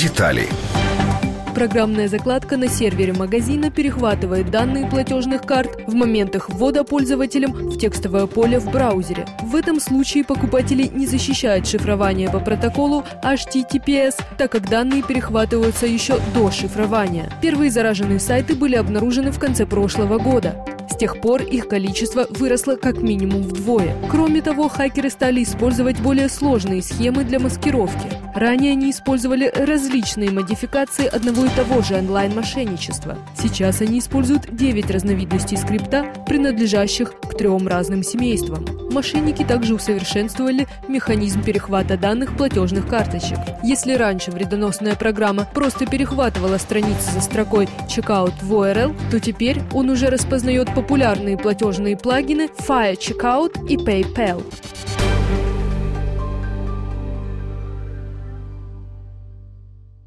Детали. Программная закладка на сервере магазина перехватывает данные платежных карт в момент их ввода пользователем в текстовое поле в браузере. В этом случае покупатели не защищают шифрование по протоколу HTTPS, так как данные перехватываются еще до шифрования. Первые зараженные сайты были обнаружены в конце прошлого года. С тех пор их количество выросло как минимум вдвое. Кроме того, хакеры стали использовать более сложные схемы для маскировки. Ранее они использовали различные модификации одного и того же онлайн-мошенничества. Сейчас они используют 9 разновидностей скрипта, принадлежащих к трем разным семействам. Мошенники также усовершенствовали механизм перехвата данных платежных карточек. Если раньше вредоносная программа просто перехватывала страницы за строкой «Checkout» в URL, то теперь он уже распознает популярные платежные плагины Fire Checkout и PayPal.